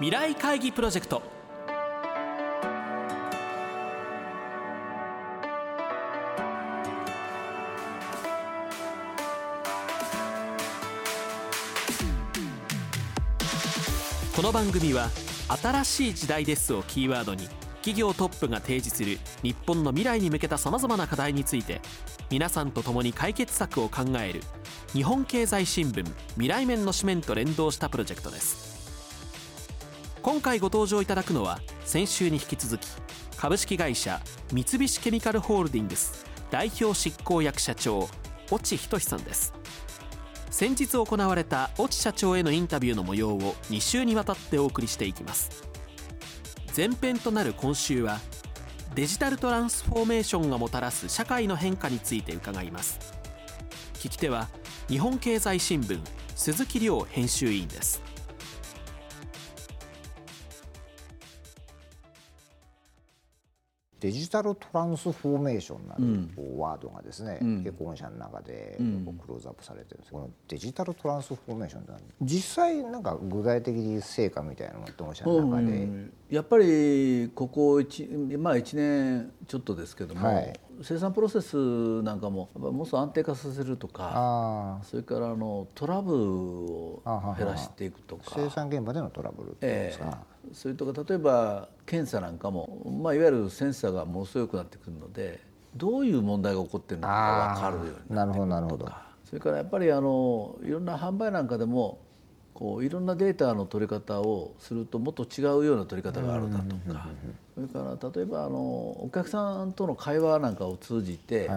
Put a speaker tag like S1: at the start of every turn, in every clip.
S1: 未来会議プロジェクト。この番組は「新しい時代です」をキーワードに企業トップが提示する日本の未来に向けたさまざまな課題について皆さんと共に解決策を考える日本経済新聞未来面の紙面と連動したプロジェクトです。今回ご登場いただくのは先週に引き続き株式会社三菱ケミカルホールディングス代表執行役社長越智仁さんです。先日行われた越智社長へのインタビューの模様を2週にわたってお送りしていきます。前編となる今週はデジタルトランスフォーメーションがもたらす社会の変化について伺います。聞き手は日本経済新聞鈴木亮編集委員です。
S2: デジタルトランスフォーメーションなるこうワードがですね、結構御社の中でクローズアップされてるんです。このデジタルトランスフォーメーションって実際なんか具体的に成果みたいなのって御社の中で、
S3: やっぱりここ 1,、まあ、1年ちょっとですけども、はい、生産プロセスなんかももっと安定化させるとかそれからあのトラブルを減らしていくとか。
S2: 生産現場でのトラブルですか、えー
S3: それとか例えば検査なんかも、まあ、いわゆるセンサーがものすごくなってくるのでどういう問題が起こってるのか分かるようになってくるとか。それからやっぱりあのいろんな販売なんかでもこういろんなデータの取り方をするともっと違うような取り方があるだとか。それから例えばあのお客さんとの会話なんかを通じて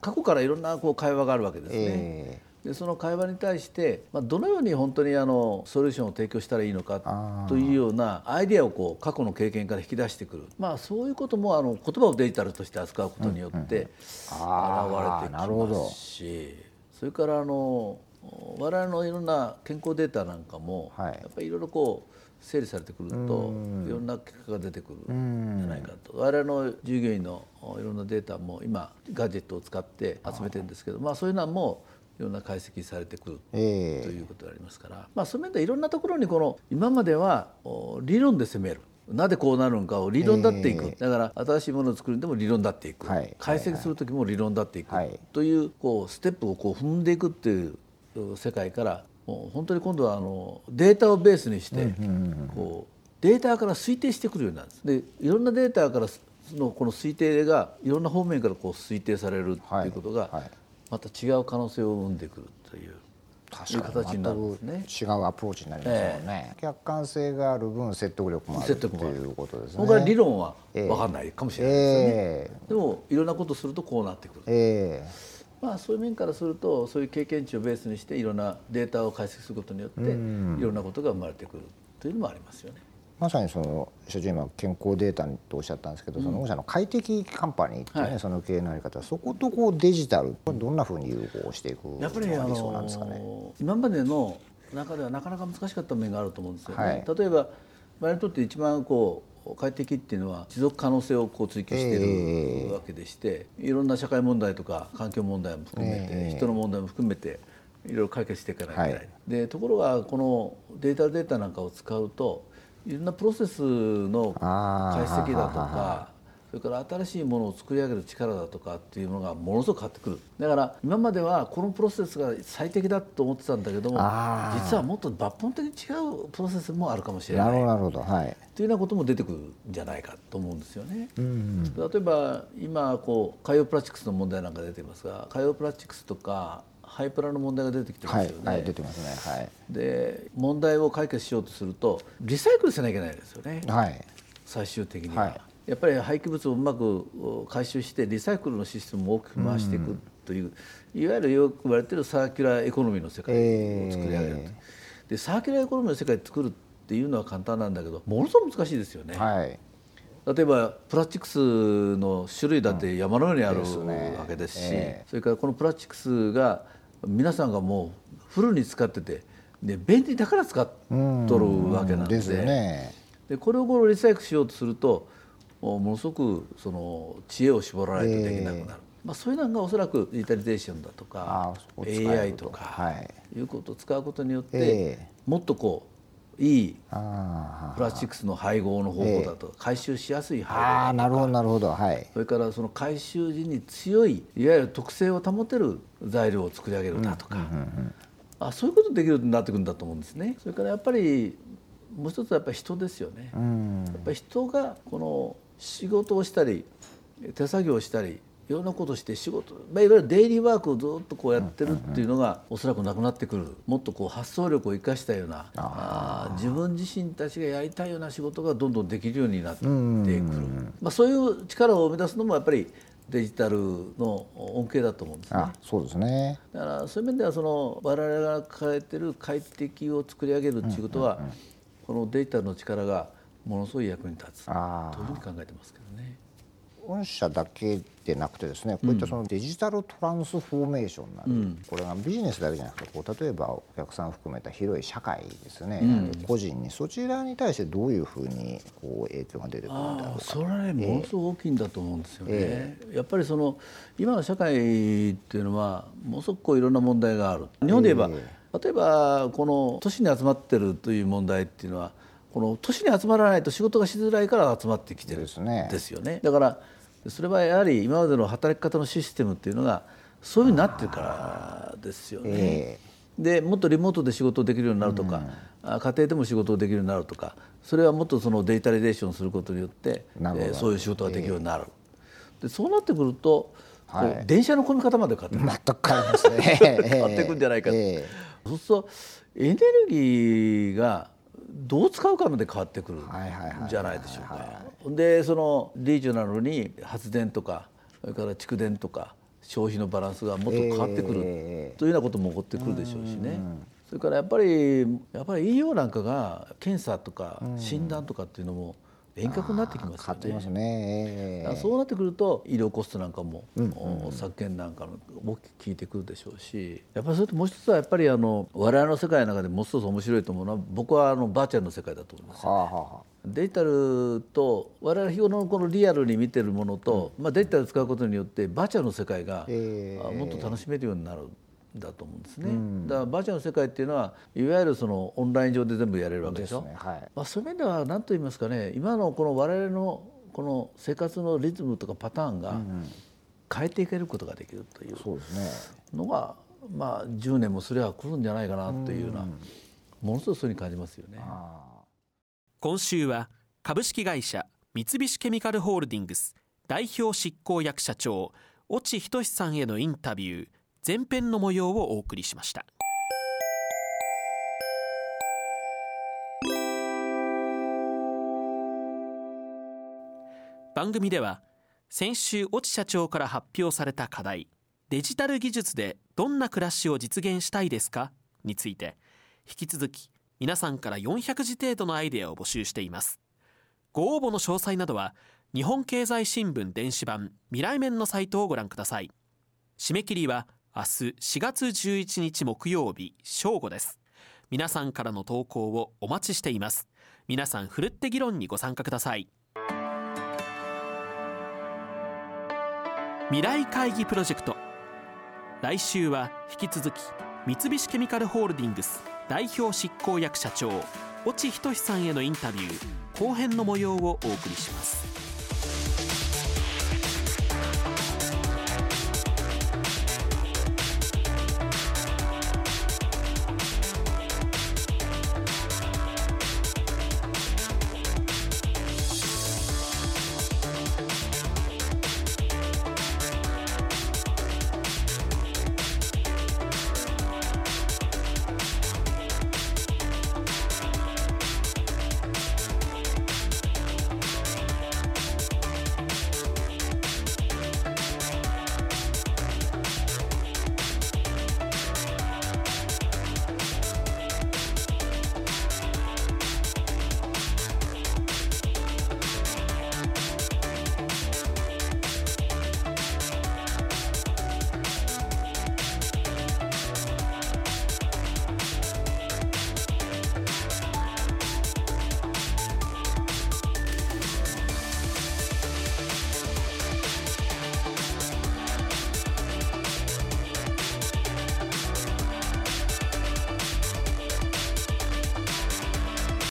S3: 過去からいろんなこう会話があるわけですね。えーでその会話に対して、まあ、どのように本当にあのソリューションを提供したらいいのかというようなアイデアをこう過去の経験から引き出してくる、まあ、そういうこともあの言葉をデジタルとして扱うことによって現れてきますし、それからあの我々のいろんな健康データなんかも、やっぱりいろいろこう整理されてくるといろんな結果が出てくるんじゃないかと。我々の従業員のいろんなデータも今ガジェットを使って集めてるんですけどまあそういうのはもういろんな解析されてくる、えー、ということがありますから、まあ、そういう面でいろんなところにこの今までは理論で攻める。なぜこうなるのかを理論だっていく、えー、だから新しいものを作るんでも理論だっていく、はい、解析する時も理論だっていく、はい、というこうステップをこう踏んでいくっていう世界からもう本当に今度はあのデータをベースにしてこうデータから推定してくるようになるんです。でいろんなデータからのこの推定がいろんな方面からこう推定されるっていうことが、はいまた違う可能性を生んでくるという
S2: 確かに。全く違うアプローチになりますよね、えー、客観性がある分説得力もあるということですね。
S3: 僕は理論は分かんないかもしれないですよね、えー、でもいろんなことするとこうなってくる、えー、まあ、そういう面からするとそういう経験値をベースにしていろんなデータを解析することによっていろんなことが生まれてくるというのもありますよね。
S2: まさにその所長今健康データとおっしゃったんですけど、その御社の快適カンパニーってね、はい、その経営のあり方そことこうデジタルどんなふうに融合していく
S3: やっぱりあの今までの中ではなかなか難しかった面があると思うんですよね。はい、例えば我々にとって一番こう快適っていうのは持続可能性をこう追求しているわけでして、えー、いろんな社会問題とか環境問題も含めて、え。ー、人の問題も含めていろいろ解決していかないといけない。はい、でところがこのデータデータなんかを使うといろんなプロセスの解析だとかそれから新しいものを作り上げる力だとかっていうのがものすごく変わってくるだから今まではこのプロセスが最適だと思ってたんだけども実はもっと抜本的に違うプロセスもあるかもしれない
S2: なるほど、はい、
S3: というようなことも出てくるんじゃないかと思うんですよね。うん、例えば今こう海洋プラスチックスの問題なんか出ていますが海洋プラスチックスとかハイプラの問題が出てきてますよね。
S2: はい、はい、出てますね。はい。
S3: で問題を解決しようとするとリサイクルしなきゃいけないですよね。はい。最終的には、はい、やっぱり廃棄物をうまく回収してリサイクルのシステムを大きく回していくという、うん、いわゆるよく言われているサーキュラーエコノミーの世界を作り上げると。えー、でサーキュラーエコノミーの世界を作るっていうのは簡単なんだけどものすごく難しいですよね。はい。例えば plastics の種類だって山のようにあるわけですし、えー、それからこの plastics が皆さんがもうフルに使っててで便利だから使っとるわけなんで。で、ね、でこれをこのリサイクルしようとするとものすごくその知恵を絞らないとできなくなる、えー、まあ、そういうのがおそらくデジタリゼーションだとか AI とか。い。うことを使うことによって、えー、もっとこういいプラスチックスの配合の方法だと回収しやすい配合
S2: ああなるほどなるほど。はい。
S3: それからその回収時に強いいわゆる特性を保てる材料を作り上げるだとか、あそういうことできるようになってくるんだと思うんですね。それからやっぱりもう一つはやっぱり人ですよね、やっぱり人がこの仕事をしたり手作業をしたりいろんなことして仕事、まあ、いわゆるデイリーワークをずっとこうやってるっていうのがおそらくなくなってくる。もっとこう発想力を生かしたようなあ自分自身たちがやりたいような仕事がどんどんできるようになってくる、まあ、そういう力を生み出すのもやっぱりデジタルの恩恵だと思うんですね。
S2: そうですね。
S3: だからそういう面ではその我々が抱えてる快適を作り上げるっていうことは、このデジタルの力がものすごい役に立つというふうに考えてますけどね。
S2: 御社だけでなくてですねこういったそのデジタルトランスフォーメーションなる、うん、これがビジネスだけじゃなくてこう例えばお客さん含めた広い社会ですね、うん、個人にそちらに対してどういうふうにこう影響が出てくるんだろうか
S3: それはねものすごく大きいんだと思うんですよね。えー、やっぱりその今の社会っていうのはものすごくこういろんな問題がある。日本で言えば、えー、例えばこの都市に集まってるという問題っていうのはこの都市に集まらないと仕事がしづらいから集まってきてるんですよね。だからそれはやはり今までの働き方のシステムっていうのがそういうふうになってるからですよね。えー、でもっとリモートで仕事できるようになるとか、うん、家庭でも仕事できるようになるとかそれはもっとそのデジタリゼーションすることによって、えー、そういう仕事ができるようになる。えー、でそうなってくると、はい、電車の込み方まで変わって。
S2: 全く変わりますね。
S3: 変わってくるんじゃないかと。そうするとエネルギーがどう使うかまで変わってくるじゃないでしょうか。でそのリージョナルに発電とかそれから蓄電とか消費のバランスがもっと変わってくる、えー、というようなことも起こってくるでしょうしね。それからやっぱりやっぱり医療なんかが検査とか診断とかっていうのも遠隔になってきますよね。ますね。そうなってくると医療コストなんかも、削減なんかも大きく効いてくるでしょうしやっぱりそれともう一つはやっぱりあの我々の世界の中でもう一つ面白いと思うのは僕はあのバーチャルの世界だと思います、ね、はあはあ、デジタルと我々日頃のこのリアルに見てるものと、うん、まあ、デジタルを使うことによってバーチャルの世界が、えー、もっと楽しめるようになる。だと思うんですね、うん、だからバーチャルの世界っていうのはいわゆるそのオンライン上で全部やれるわけでしょ、ねはい、まあ、そういう面では何と言いますかね今のこの我々のこの生活のリズムとかパターンが変えていけることができるというのが、まあ、10年もすれば来るんじゃないかなというような、ものすごくそういうふうに感じますよね。
S1: 今週は株式会社三菱ケミカルホールディングス代表執行役社長越智仁さんへのインタビュー前編の模様をお送りしました。番組では先週越智社長から発表された課題デジタル技術でどんな暮らしを実現したいですかについて引き続き皆さんから400字程度のアイデアを募集しています。ご応募の詳細などは日本経済新聞電子版未来面のサイトをご覧ください。締め切りは明日4月11日木曜日正午です。皆さんからの投稿をお待ちしています。皆さんふるって議論にご参加ください。未来会議プロジェクト。来週は引き続き三菱ケミカルホールディングス代表執行役社長越智仁さんへのインタビュー後編の模様をお送りします。